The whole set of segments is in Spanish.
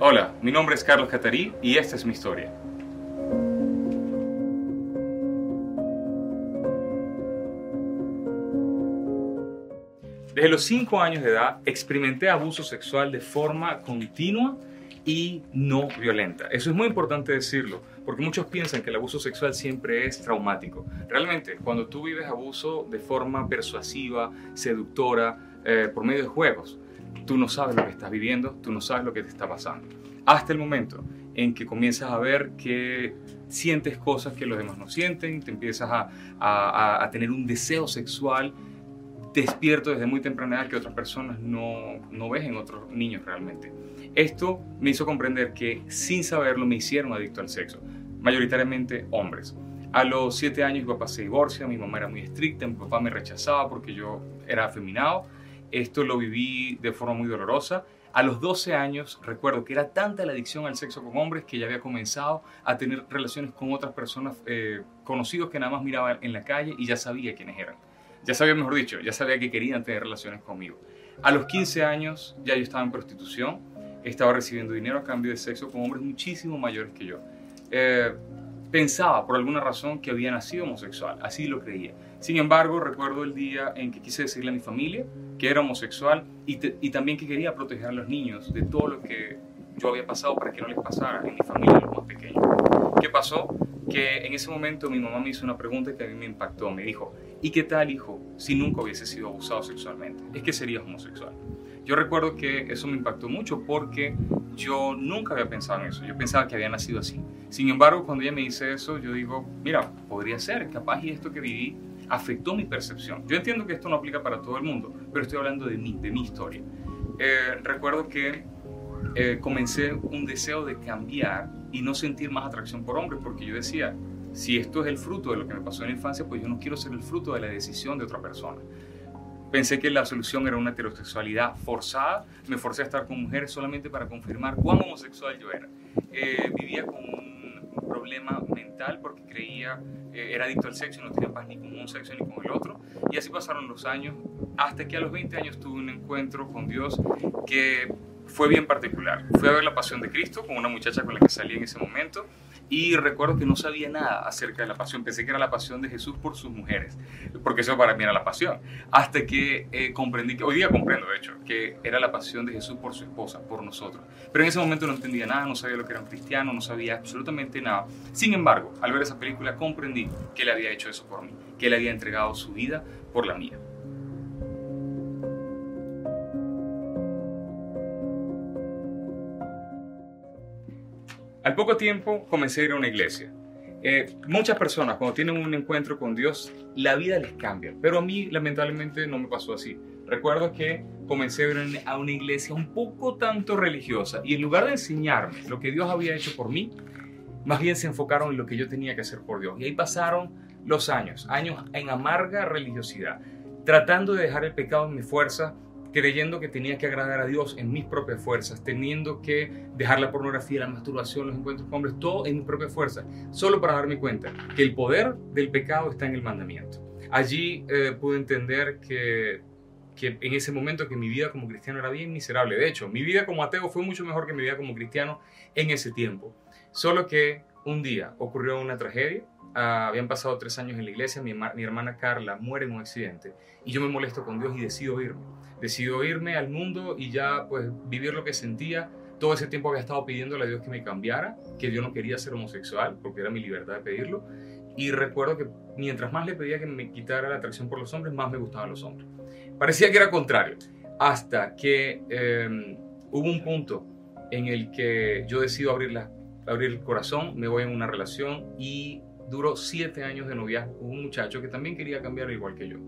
Hola, mi nombre es Carlos Catarí y esta es mi historia. Desde los 5 años de edad experimenté abuso sexual de forma continua y no violenta. Eso es muy importante decirlo, porque muchos piensan que el abuso sexual siempre es traumático. Realmente, cuando tú vives abuso de forma persuasiva, seductora, eh, por medio de juegos, tú no sabes lo que estás viviendo, tú no sabes lo que te está pasando. Hasta el momento en que comienzas a ver que sientes cosas que los demás no sienten, te empiezas a, a, tener un deseo sexual despierto desde muy temprana edad que otras personas no, no ves en otros niños realmente. Esto me hizo comprender que sin saberlo me hicieron adicto al sexo, mayoritariamente hombres. A los 7 años mi papá se divorcia, mi mamá era muy estricta, mi papá me rechazaba porque yo era afeminado. Esto lo viví de forma muy dolorosa. A los 12 años recuerdo que era tanta la adicción al sexo con hombres que ya había comenzado a tener relaciones con otras personas eh, conocidos que nada más miraba en la calle y ya sabía quiénes eran ya sabía, mejor dicho, ya sabía que querían tener relaciones conmigo. A los 15 años ya yo estaba en prostitución, estaba recibiendo dinero a cambio de sexo con hombres muchísimo mayores que yo. Eh, pensaba por alguna razón que había nacido homosexual, así lo creía. Sin embargo, recuerdo el día en que quise decirle a mi familia que era homosexual y, también que quería proteger a los niños de todo lo que yo había pasado para que no les pasara en mi familia, los más pequeños. ¿Qué pasó? Que en ese momento mi mamá me hizo una pregunta que a mí me impactó. Me dijo, ¿y qué tal, hijo, si nunca hubiese sido abusado sexualmente? Es que serías homosexual. Yo recuerdo que eso me impactó mucho porque yo nunca había pensado en eso. Yo pensaba que había nacido así. Sin embargo, cuando ella me dice eso, yo digo, mira, podría ser, capaz y esto que viví afectó mi percepción. Yo entiendo que esto no aplica para todo el mundo, pero estoy hablando de mí, de mi historia. Eh, recuerdo que eh, comencé un deseo de cambiar y no sentir más atracción por hombres, porque yo decía, si esto es el fruto de lo que me pasó en la infancia, pues yo no quiero ser el fruto de la decisión de otra persona. Pensé que la solución era una heterosexualidad forzada, me forcé a estar con mujeres solamente para confirmar cuán homosexual yo era. Eh, vivía con un mental porque creía, eh, era adicto al sexo y no tenía paz ni con un sexo ni con el otro. Y así pasaron los años, hasta que a los 20 años tuve un encuentro con Dios que fue bien particular. Fui a ver La Pasión de Cristo con una muchacha con la que salí en ese momento y recuerdo que no sabía nada acerca de la pasión. Pensé que era la pasión de Jesús por sus mujeres, porque eso para mí era la pasión. Hasta que eh, comprendí, que hoy día comprendo de hecho, que era la pasión de Jesús por su esposa, por nosotros. Pero en ese momento no entendía nada, no sabía lo que era un cristiano, no sabía absolutamente nada. Sin embargo, al ver esa película comprendí que él había hecho eso por mí, que él había entregado su vida por la mía. Al poco tiempo comencé a ir a una iglesia. Eh, muchas personas cuando tienen un encuentro con Dios, la vida les cambia, pero a mí lamentablemente no me pasó así. Recuerdo que comencé a ir a una iglesia un poco tanto religiosa y en lugar de enseñarme lo que Dios había hecho por mí, más bien se enfocaron en lo que yo tenía que hacer por Dios. Y ahí pasaron los años, años en amarga religiosidad, tratando de dejar el pecado en mi fuerza, creyendo que tenía que agradar a Dios en mis propias fuerzas, teniendo que dejar la pornografía, la masturbación, los encuentros con hombres, todo en mis propias fuerzas, solo para darme cuenta que el poder del pecado está en el mandamiento. Allí eh, pude entender que, que en ese momento que mi vida como cristiano era bien miserable. De hecho, mi vida como ateo fue mucho mejor que mi vida como cristiano en ese tiempo. Solo que un día ocurrió una tragedia Ah, habían pasado tres años en la iglesia, mi, mi, hermana Carla muere en un accidente y yo me molesto con Dios y decido irme. Decido irme al mundo y ya pues vivir lo que sentía. Todo ese tiempo había estado pidiéndole a Dios que me cambiara, que yo no quería ser homosexual porque era mi libertad de pedirlo. Y recuerdo que mientras más le pedía que me quitara la atracción por los hombres, más me gustaban los hombres. Parecía que era contrario. Hasta que eh, hubo un punto en el que yo decido abrir, la, abrir el corazón, me voy en una relación y duró siete años de noviazgo con un muchacho que también quería cambiar igual que yo.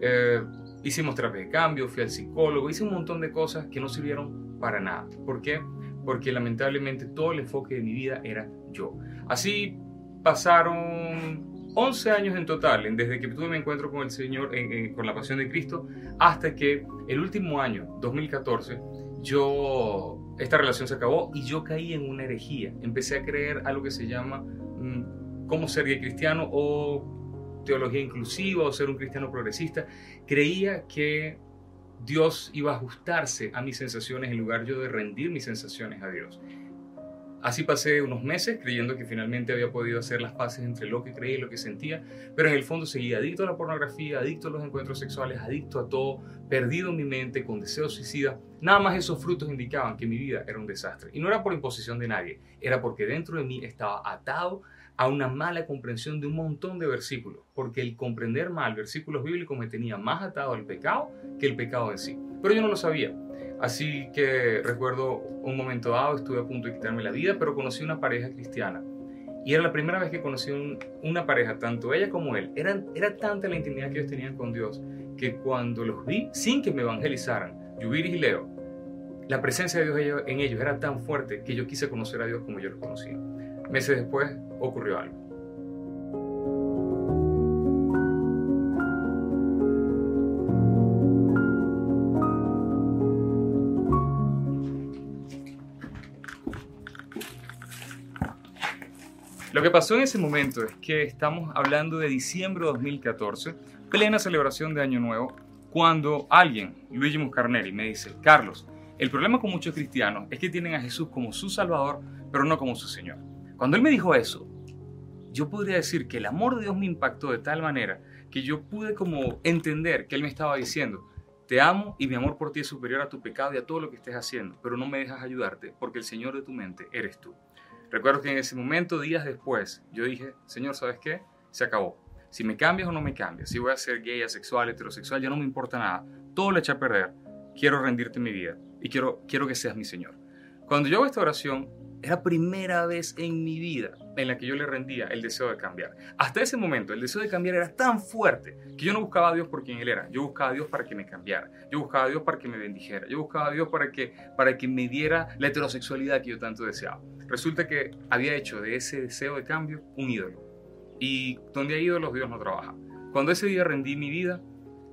Eh, hicimos terapia de cambio, fui al psicólogo, hice un montón de cosas que no sirvieron para nada. ¿Por qué? Porque lamentablemente todo el enfoque de mi vida era yo. Así pasaron 11 años en total, desde que tuve mi encuentro con el Señor, con la pasión de Cristo, hasta que el último año, 2014, yo, esta relación se acabó y yo caí en una herejía. Empecé a creer algo que se llama mm, cómo ser gay cristiano o teología inclusiva o ser un cristiano progresista, creía que Dios iba a ajustarse a mis sensaciones en lugar yo de rendir mis sensaciones a Dios. Así pasé unos meses creyendo que finalmente había podido hacer las paces entre lo que creía y lo que sentía, pero en el fondo seguía adicto a la pornografía, adicto a los encuentros sexuales, adicto a todo, perdido en mi mente, con deseos suicidas. Nada más esos frutos indicaban que mi vida era un desastre. Y no era por imposición de nadie, era porque dentro de mí estaba atado a una mala comprensión de un montón de versículos, porque el comprender mal versículos bíblicos me tenía más atado al pecado que el pecado en sí. Pero yo no lo sabía. Así que recuerdo un momento dado, estuve a punto de quitarme la vida, pero conocí una pareja cristiana. Y era la primera vez que conocí una pareja, tanto ella como él. Era, era tanta la intimidad que ellos tenían con Dios, que cuando los vi, sin que me evangelizaran, Yubiris y Leo, la presencia de Dios en ellos era tan fuerte que yo quise conocer a Dios como yo lo conocía. Meses después ocurrió algo. Lo que pasó en ese momento es que estamos hablando de diciembre de 2014, plena celebración de Año Nuevo, cuando alguien, Luigi Muscarneri, me dice, Carlos, el problema con muchos cristianos es que tienen a Jesús como su Salvador, pero no como su Señor. Cuando él me dijo eso, yo podría decir que el amor de Dios me impactó de tal manera que yo pude como entender que él me estaba diciendo, te amo y mi amor por ti es superior a tu pecado y a todo lo que estés haciendo, pero no me dejas ayudarte porque el Señor de tu mente eres tú. Recuerdo que en ese momento, días después, yo dije, Señor, ¿sabes qué? Se acabó. Si me cambias o no me cambias, si voy a ser gay, asexual, heterosexual, ya no me importa nada. Todo lo eché a perder. Quiero rendirte mi vida y quiero, quiero que seas mi Señor. Cuando yo hago esta oración, era primera vez en mi vida en la que yo le rendía el deseo de cambiar. Hasta ese momento, el deseo de cambiar era tan fuerte que yo no buscaba a Dios por quien Él era. Yo buscaba a Dios para que me cambiara. Yo buscaba a Dios para que me bendijera. Yo buscaba a Dios para que, para que me diera la heterosexualidad que yo tanto deseaba. Resulta que había hecho de ese deseo de cambio un ídolo. Y donde hay ídolos, Dios no trabaja. Cuando ese día rendí mi vida,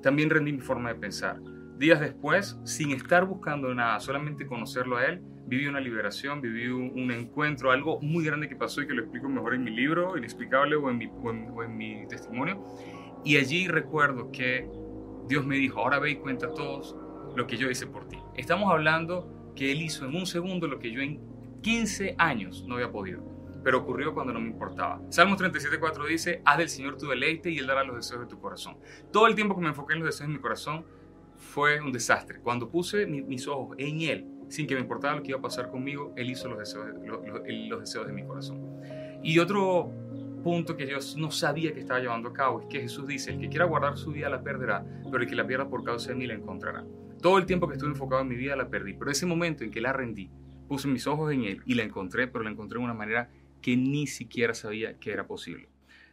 también rendí mi forma de pensar. Días después, sin estar buscando nada, solamente conocerlo a Él, viví una liberación, viví un, encuentro, algo muy grande que pasó y que lo explico mejor en mi libro, Inexplicable, o en mi, o en mi testimonio. Y allí recuerdo que Dios me dijo, ahora ve y cuenta todos lo que yo hice por ti. Estamos hablando que Él hizo en un segundo lo que yo en 15 años no había podido, pero ocurrió cuando no me importaba. Salmos 37.4 dice, haz del Señor tu deleite y Él dará los deseos de tu corazón. Todo el tiempo que me enfoqué en los deseos de mi corazón fue un desastre. Cuando puse mis ojos en Él, sin que me importara lo que iba a pasar conmigo, Él hizo los deseos, de mi corazón. Y otro punto que yo no sabía que estaba llevando a cabo es que Jesús dice, el que quiera guardar su vida la perderá, pero el que la pierda por causa de mí la encontrará. Todo el tiempo que estuve enfocado en mi vida la perdí, pero ese momento en que la rendí, Puse mis ojos en él y la encontré, pero la encontré de una manera que ni siquiera sabía que era posible.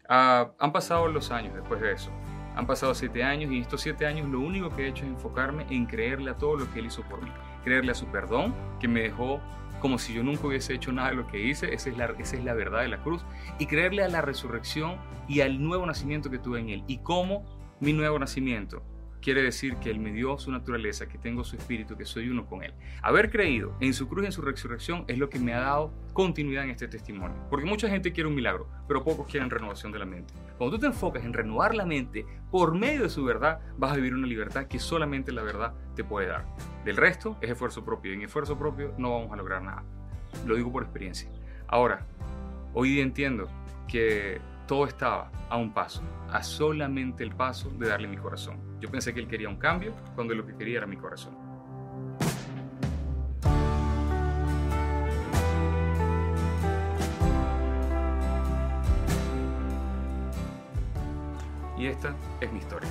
Ah, han pasado los años después de eso. Han pasado siete años y estos siete años lo único que he hecho es enfocarme en creerle a todo lo que Él hizo por mí. Creerle a su perdón, que me dejó como si yo nunca hubiese hecho nada de lo que hice. Esa es la, esa es la verdad de la cruz. Y creerle a la resurrección y al nuevo nacimiento que tuve en Él. Y cómo mi nuevo nacimiento quiere decir que Él me dio su naturaleza, que tengo su espíritu, que soy uno con Él. Haber creído en su cruz y en su resurrección es lo que me ha dado continuidad en este testimonio. Porque mucha gente quiere un milagro, pero pocos quieren renovación de la mente. Cuando tú te enfocas en renovar la mente por medio de su verdad, vas a vivir una libertad que solamente la verdad te puede dar. Del resto es esfuerzo propio y en esfuerzo propio no vamos a lograr nada. Lo digo por experiencia. Ahora, hoy día entiendo que todo estaba a un paso, a solamente el paso de darle mi corazón. Yo pensé que él quería un cambio cuando lo que quería era mi corazón. Y esta es mi historia.